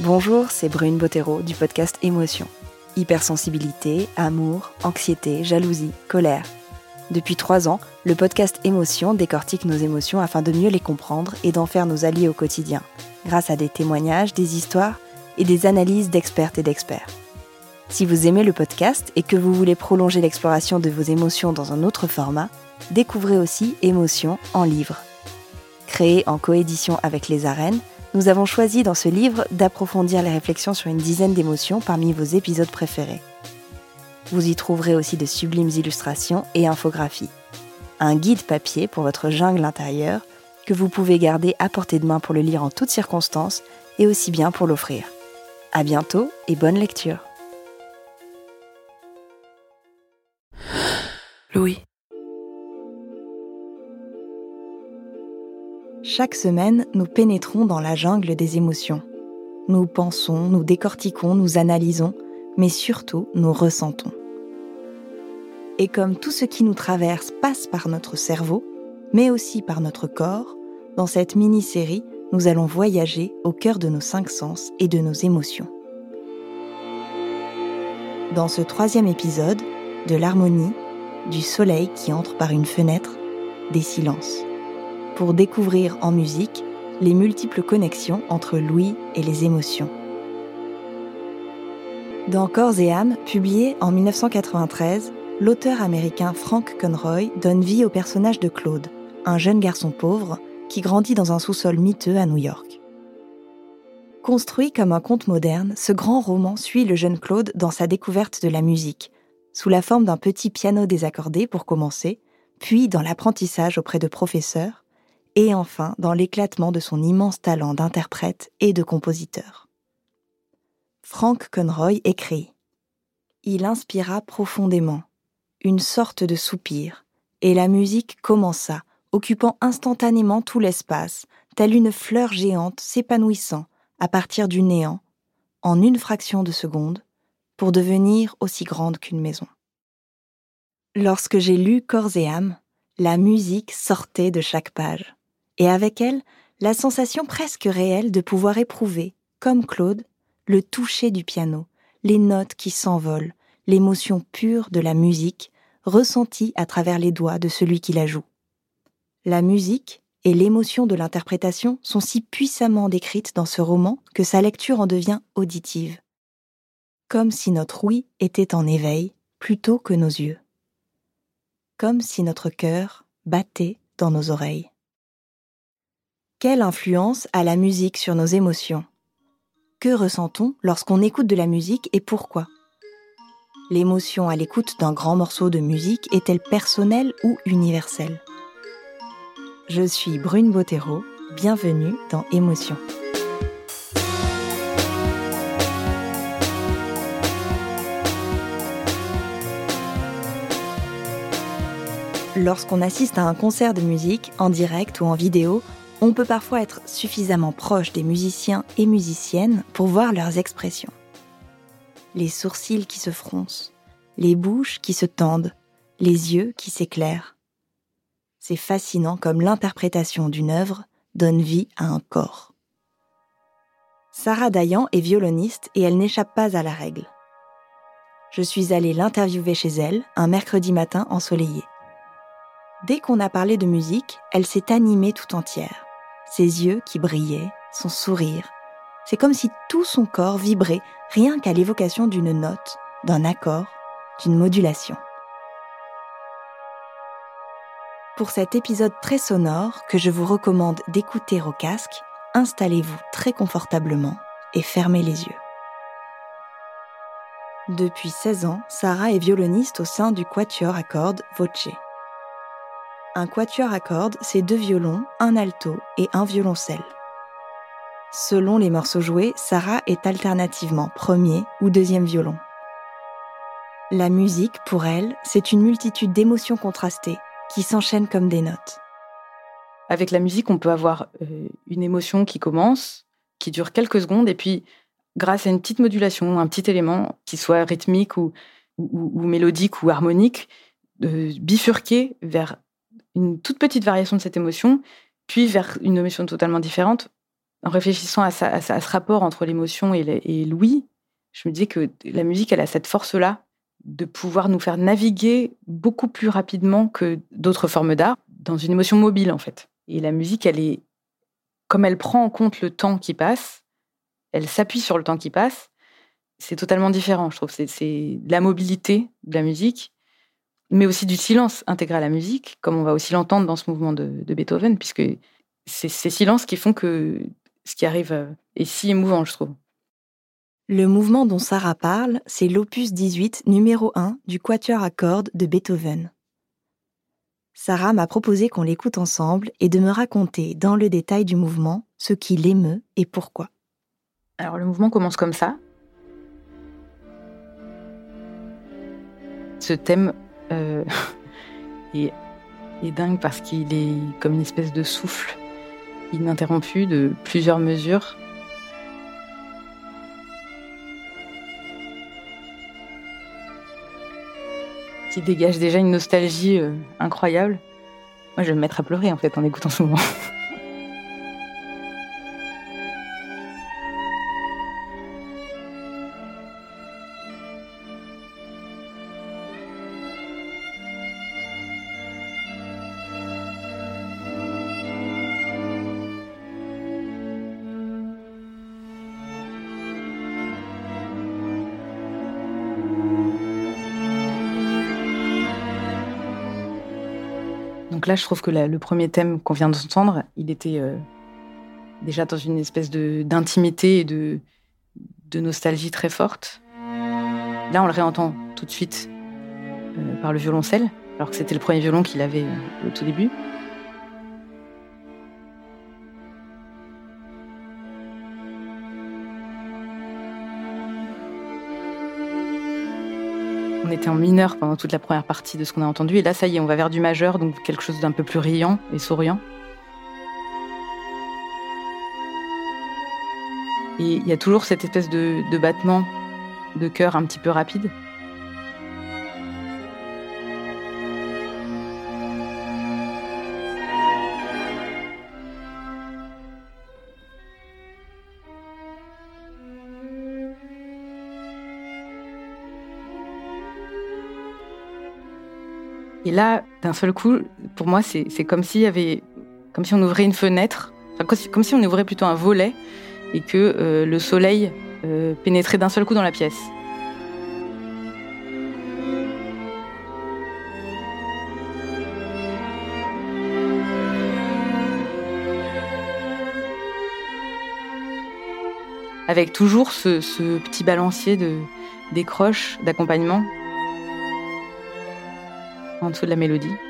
Bonjour, c'est Brune Bottero du podcast Émotion. Hypersensibilité, amour, anxiété, jalousie, colère. Depuis trois ans, le podcast Émotion décortique nos émotions afin de mieux les comprendre et d'en faire nos alliés au quotidien, grâce à des témoignages, des histoires et des analyses d'expertes et d'experts. Si vous aimez le podcast et que vous voulez prolonger l'exploration de vos émotions dans un autre format, découvrez aussi Émotion en livre. Créé en coédition avec les arènes, nous avons choisi dans ce livre d'approfondir les réflexions sur une dizaine d'émotions parmi vos épisodes préférés. Vous y trouverez aussi de sublimes illustrations et infographies. Un guide papier pour votre jungle intérieure que vous pouvez garder à portée de main pour le lire en toutes circonstances et aussi bien pour l'offrir. À bientôt et bonne lecture. Louis. Chaque semaine, nous pénétrons dans la jungle des émotions. Nous pensons, nous décortiquons, nous analysons, mais surtout nous ressentons. Et comme tout ce qui nous traverse passe par notre cerveau, mais aussi par notre corps, dans cette mini-série, nous allons voyager au cœur de nos cinq sens et de nos émotions. Dans ce troisième épisode, de l'harmonie, du soleil qui entre par une fenêtre, des silences pour découvrir en musique les multiples connexions entre l'ouïe et les émotions. Dans Corps et âme, publié en 1993, l'auteur américain Frank Conroy donne vie au personnage de Claude, un jeune garçon pauvre qui grandit dans un sous-sol miteux à New York. Construit comme un conte moderne, ce grand roman suit le jeune Claude dans sa découverte de la musique, sous la forme d'un petit piano désaccordé pour commencer, puis dans l'apprentissage auprès de professeurs, et enfin dans l'éclatement de son immense talent d'interprète et de compositeur. Frank Conroy écrit Il inspira profondément, une sorte de soupir, et la musique commença, occupant instantanément tout l'espace, telle une fleur géante s'épanouissant à partir du néant, en une fraction de seconde, pour devenir aussi grande qu'une maison. Lorsque j'ai lu Corps et âme, la musique sortait de chaque page et avec elle la sensation presque réelle de pouvoir éprouver, comme Claude, le toucher du piano, les notes qui s'envolent, l'émotion pure de la musique ressentie à travers les doigts de celui qui la joue. La musique et l'émotion de l'interprétation sont si puissamment décrites dans ce roman que sa lecture en devient auditive. Comme si notre ouïe était en éveil plutôt que nos yeux. Comme si notre cœur battait dans nos oreilles. Quelle influence a la musique sur nos émotions? Que ressent-on lorsqu'on écoute de la musique et pourquoi? L'émotion à l'écoute d'un grand morceau de musique est-elle personnelle ou universelle? Je suis Brune Bottero, bienvenue dans Émotion. Lorsqu'on assiste à un concert de musique, en direct ou en vidéo, on peut parfois être suffisamment proche des musiciens et musiciennes pour voir leurs expressions. Les sourcils qui se froncent, les bouches qui se tendent, les yeux qui s'éclairent. C'est fascinant comme l'interprétation d'une œuvre donne vie à un corps. Sarah Dayan est violoniste et elle n'échappe pas à la règle. Je suis allée l'interviewer chez elle un mercredi matin ensoleillé. Dès qu'on a parlé de musique, elle s'est animée tout entière ses yeux qui brillaient, son sourire. C'est comme si tout son corps vibrait rien qu'à l'évocation d'une note, d'un accord, d'une modulation. Pour cet épisode très sonore que je vous recommande d'écouter au casque, installez-vous très confortablement et fermez les yeux. Depuis 16 ans, Sarah est violoniste au sein du quatuor à cordes Voce. Un quatuor à cordes, c'est deux violons, un alto et un violoncelle. Selon les morceaux joués, Sarah est alternativement premier ou deuxième violon. La musique, pour elle, c'est une multitude d'émotions contrastées qui s'enchaînent comme des notes. Avec la musique, on peut avoir euh, une émotion qui commence, qui dure quelques secondes, et puis grâce à une petite modulation, un petit élément, qui soit rythmique ou, mélodique ou harmonique, de bifurquer vers une toute petite variation de cette émotion, puis vers une émotion totalement différente, en réfléchissant à, ce rapport entre l'émotion et l'ouïe, je me disais que la musique, elle a cette force-là de pouvoir nous faire naviguer beaucoup plus rapidement que d'autres formes d'art dans une émotion mobile, en fait. Et la musique, elle est, comme elle prend en compte le temps qui passe, elle s'appuie sur le temps qui passe, c'est totalement différent, je trouve. C'est la mobilité de la musique, mais aussi du silence intégré à la musique, comme on va aussi l'entendre dans ce mouvement de, de Beethoven, puisque c'est ces silences qui font que ce qui arrive euh, est si émouvant, je trouve. Le mouvement dont Sarah parle, c'est l'opus 18, numéro 1 du Quatuor à cordes de Beethoven. Sarah m'a proposé qu'on l'écoute ensemble et de me raconter dans le détail du mouvement ce qui l'émeut et pourquoi. Alors le mouvement commence comme ça. Ce thème euh, est, est dingue parce qu'il est comme une espèce de souffle ininterrompu de plusieurs mesures. qui dégage déjà une nostalgie euh, incroyable. Moi, je vais me mettre à pleurer en fait en écoutant ce moment. là, je trouve que le premier thème qu'on vient d'entendre, il était euh, déjà dans une espèce d'intimité et de, nostalgie très forte. Là, on le réentend tout de suite euh, par le violoncelle, alors que c'était le premier violon qu'il avait euh, au tout début. On était en mineur pendant toute la première partie de ce qu'on a entendu. Et là, ça y est, on va vers du majeur, donc quelque chose d'un peu plus riant et souriant. Et il y a toujours cette espèce de, battement de cœur un petit peu rapide. Et là, d'un seul coup, pour moi, c'est comme si on ouvrait une fenêtre, comme si on ouvrait plutôt un volet et que euh, le soleil euh, pénétrait d'un seul coup dans la pièce. Avec toujours ce, petit balancier de décroche, d'accompagnement en dessous de la mélodie.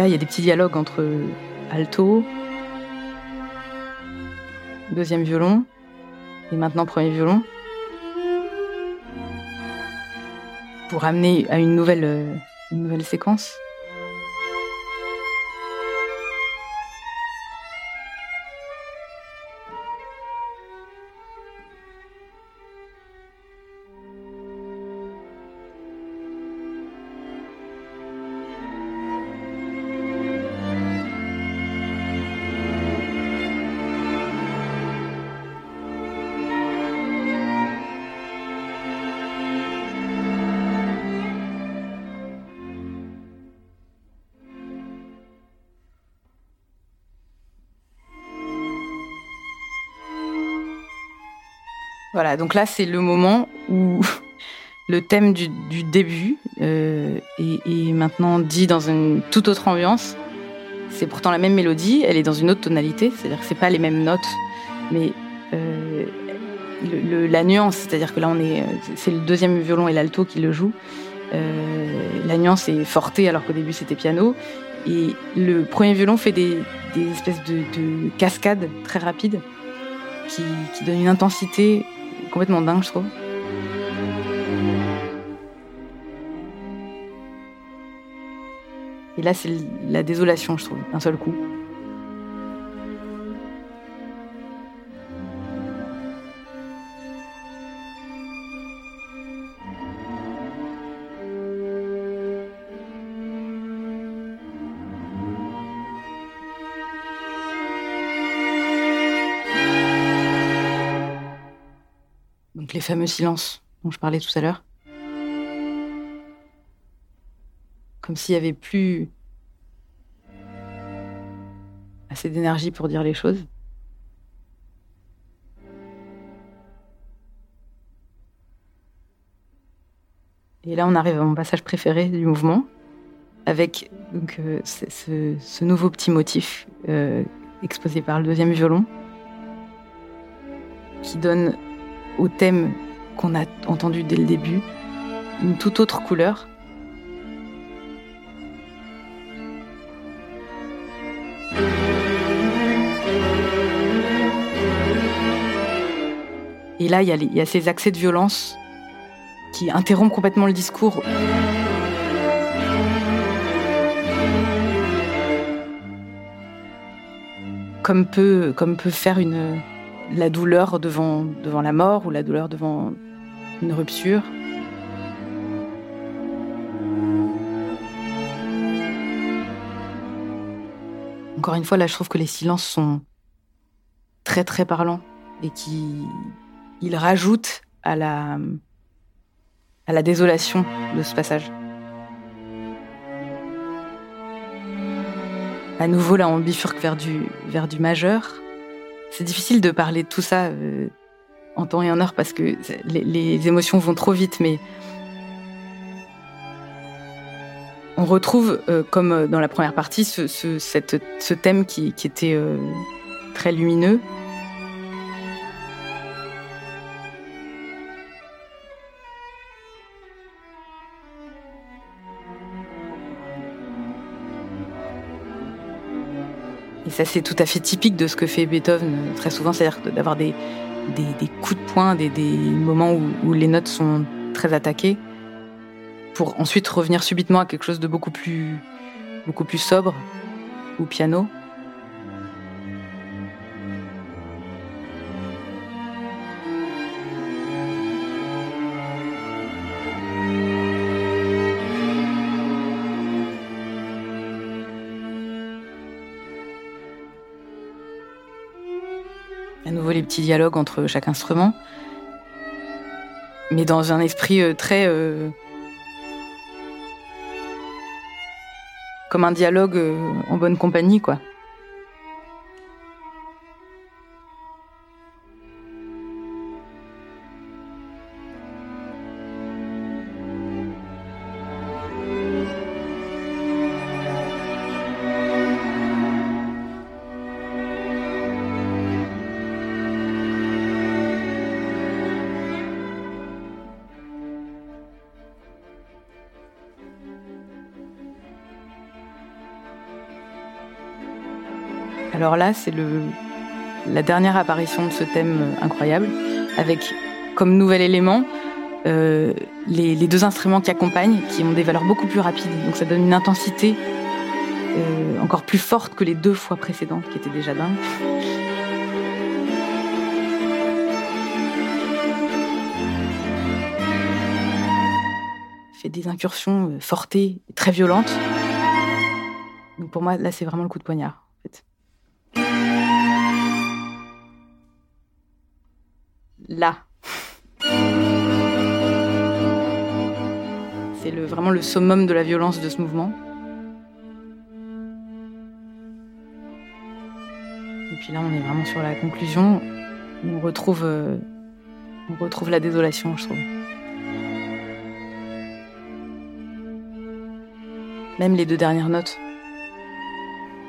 Là, il y a des petits dialogues entre alto, deuxième violon, et maintenant premier violon, pour amener à une nouvelle, euh, une nouvelle séquence. Voilà, donc là, c'est le moment où le thème du, début euh, est, maintenant dit dans une toute autre ambiance. C'est pourtant la même mélodie, elle est dans une autre tonalité, c'est-à-dire que c'est pas les mêmes notes, mais euh, la nuance, c'est-à-dire que là, on est, c'est le deuxième violon et l'alto qui le jouent. Euh, la nuance est fortée alors qu'au début c'était piano. Et le premier violon fait des, espèces de, cascades très rapides qui donnent une intensité complètement dingue, je trouve. Et là, c'est la désolation, je trouve, d'un seul coup. Les fameux silences dont je parlais tout à l'heure. Comme s'il n'y avait plus assez d'énergie pour dire les choses. Et là, on arrive à mon passage préféré du mouvement, avec euh, ce, nouveau petit motif euh, exposé par le deuxième violon, qui donne au thème qu'on a entendu dès le début une toute autre couleur. Et là, il y, a ces accès de violence qui interrompent complètement le discours. Comme peut faire une, la douleur devant, la mort ou la douleur devant une rupture. Encore une fois, là, je trouve que les silences sont très très parlants et qui ils rajoutent à la à la désolation de ce passage. À nouveau, là, on bifurque vers du, vers du majeur. C'est difficile de parler de tout ça euh, en temps et en heure parce que les, émotions vont trop vite, mais on retrouve, euh, comme dans la première partie, ce, thème qui, était euh, très lumineux. C'est tout à fait typique de ce que fait Beethoven euh, très souvent, c'est-à-dire d'avoir des, coups de poing, des, moments où, les notes sont très attaquées, pour ensuite revenir subitement à quelque chose de beaucoup plus, beaucoup plus sobre, ou piano. Petits dialogues entre chaque instrument, mais dans un esprit euh, très euh, comme un dialogue euh, en bonne compagnie, quoi. Alors là, c'est la dernière apparition de ce thème euh, incroyable, avec comme nouvel élément euh, les, deux instruments qui accompagnent, qui ont des valeurs beaucoup plus rapides. Donc ça donne une intensité euh, encore plus forte que les deux fois précédentes, qui étaient déjà dingues. fait des incursions fortées, très violentes. Donc pour moi, là, c'est vraiment le coup de poignard. Là. C'est vraiment le summum de la violence de ce mouvement. Et puis là, on est vraiment sur la conclusion. On retrouve, euh, on retrouve la désolation, je trouve. Même les deux dernières notes,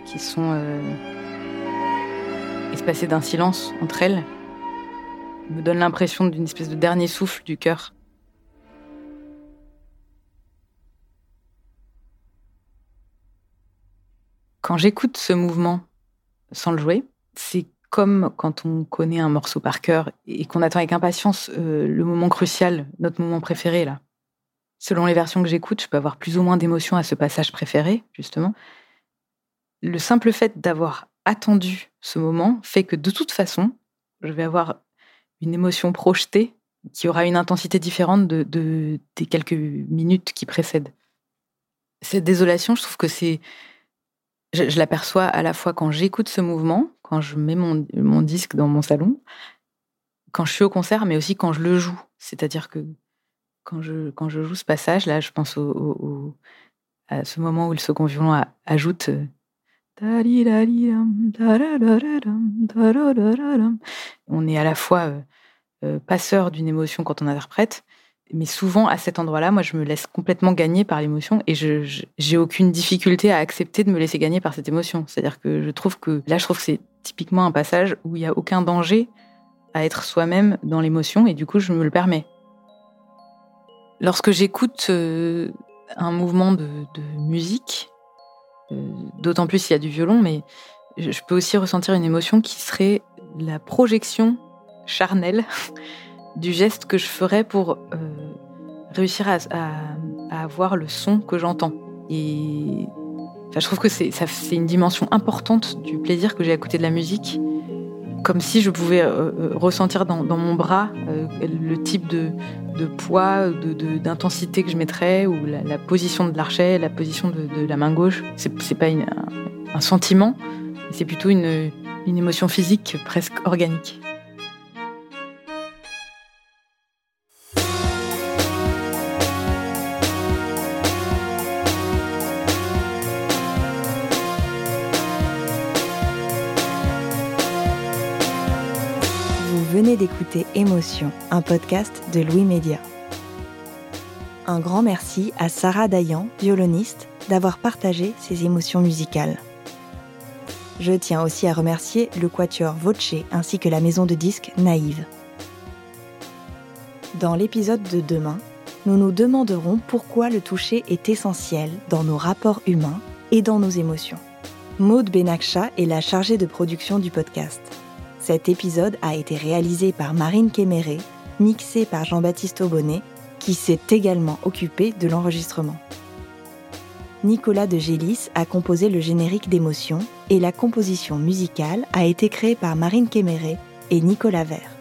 qui sont euh, espacées d'un silence entre elles me donne l'impression d'une espèce de dernier souffle du cœur. Quand j'écoute ce mouvement sans le jouer, c'est comme quand on connaît un morceau par cœur et qu'on attend avec impatience euh, le moment crucial, notre moment préféré là. Selon les versions que j'écoute, je peux avoir plus ou moins d'émotions à ce passage préféré, justement. Le simple fait d'avoir attendu ce moment fait que de toute façon, je vais avoir une émotion projetée qui aura une intensité différente de, des quelques minutes qui précèdent. Cette désolation, je trouve que c'est je, l'aperçois à la fois quand j'écoute ce mouvement, quand je mets mon, mon, disque dans mon salon, quand je suis au concert, mais aussi quand je le joue. C'est-à-dire que quand je, quand je joue ce passage, là, je pense au, à ce moment où le second violon ajoute. On est à la fois euh, euh, passeur d'une émotion quand on interprète, mais souvent à cet endroit-là, moi, je me laisse complètement gagner par l'émotion et je j'ai aucune difficulté à accepter de me laisser gagner par cette émotion. C'est-à-dire que je trouve que là, je trouve que c'est typiquement un passage où il n'y a aucun danger à être soi-même dans l'émotion et du coup, je me le permets. Lorsque j'écoute euh, un mouvement de, musique, d'autant plus s'il y a du violon, mais je peux aussi ressentir une émotion qui serait la projection charnelle du geste que je ferais pour euh, réussir à, avoir le son que j'entends. Et je trouve que c'est une dimension importante du plaisir que j'ai à côté de la musique. Comme si je pouvais euh, euh, ressentir dans, mon bras le type de, poids, d'intensité que je mettrais, ou la, position de l'archet, la position de, la main gauche. C'est pas un, sentiment, c'est plutôt une émotion physique presque organique. Venez d'écouter Émotion, un podcast de Louis Média. Un grand merci à Sarah Dayan, violoniste, d'avoir partagé ses émotions musicales. Je tiens aussi à remercier le quatuor Voce ainsi que la maison de disques Naïve. Dans l'épisode de demain, nous nous demanderons pourquoi le toucher est essentiel dans nos rapports humains et dans nos émotions. Maude Benakcha est la chargée de production du podcast. Cet épisode a été réalisé par Marine Kéméré, mixé par Jean-Baptiste Aubonnet, qui s'est également occupé de l'enregistrement. Nicolas de Gélis a composé le générique d'émotion et la composition musicale a été créée par Marine Kéméré et Nicolas Vert.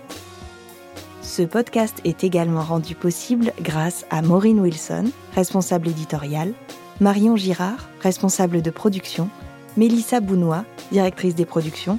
Ce podcast est également rendu possible grâce à Maureen Wilson, responsable éditoriale, Marion Girard, responsable de production, Mélissa Bounois, directrice des productions,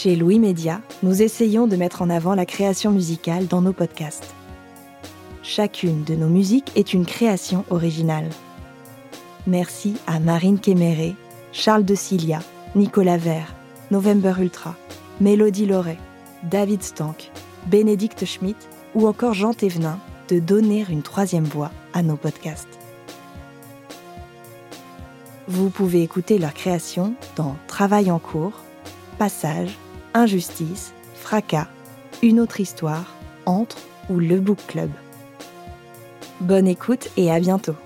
Chez Louis Média, nous essayons de mettre en avant la création musicale dans nos podcasts. Chacune de nos musiques est une création originale. Merci à Marine Kéméré, Charles de Cilia, Nicolas Vert, November Ultra, Mélodie Loret, David Stank, Bénédicte Schmidt ou encore Jean Thévenin de donner une troisième voix à nos podcasts. Vous pouvez écouter leur création dans Travail en cours, Passage Injustice, Fracas, Une autre histoire, Entre ou Le Book Club. Bonne écoute et à bientôt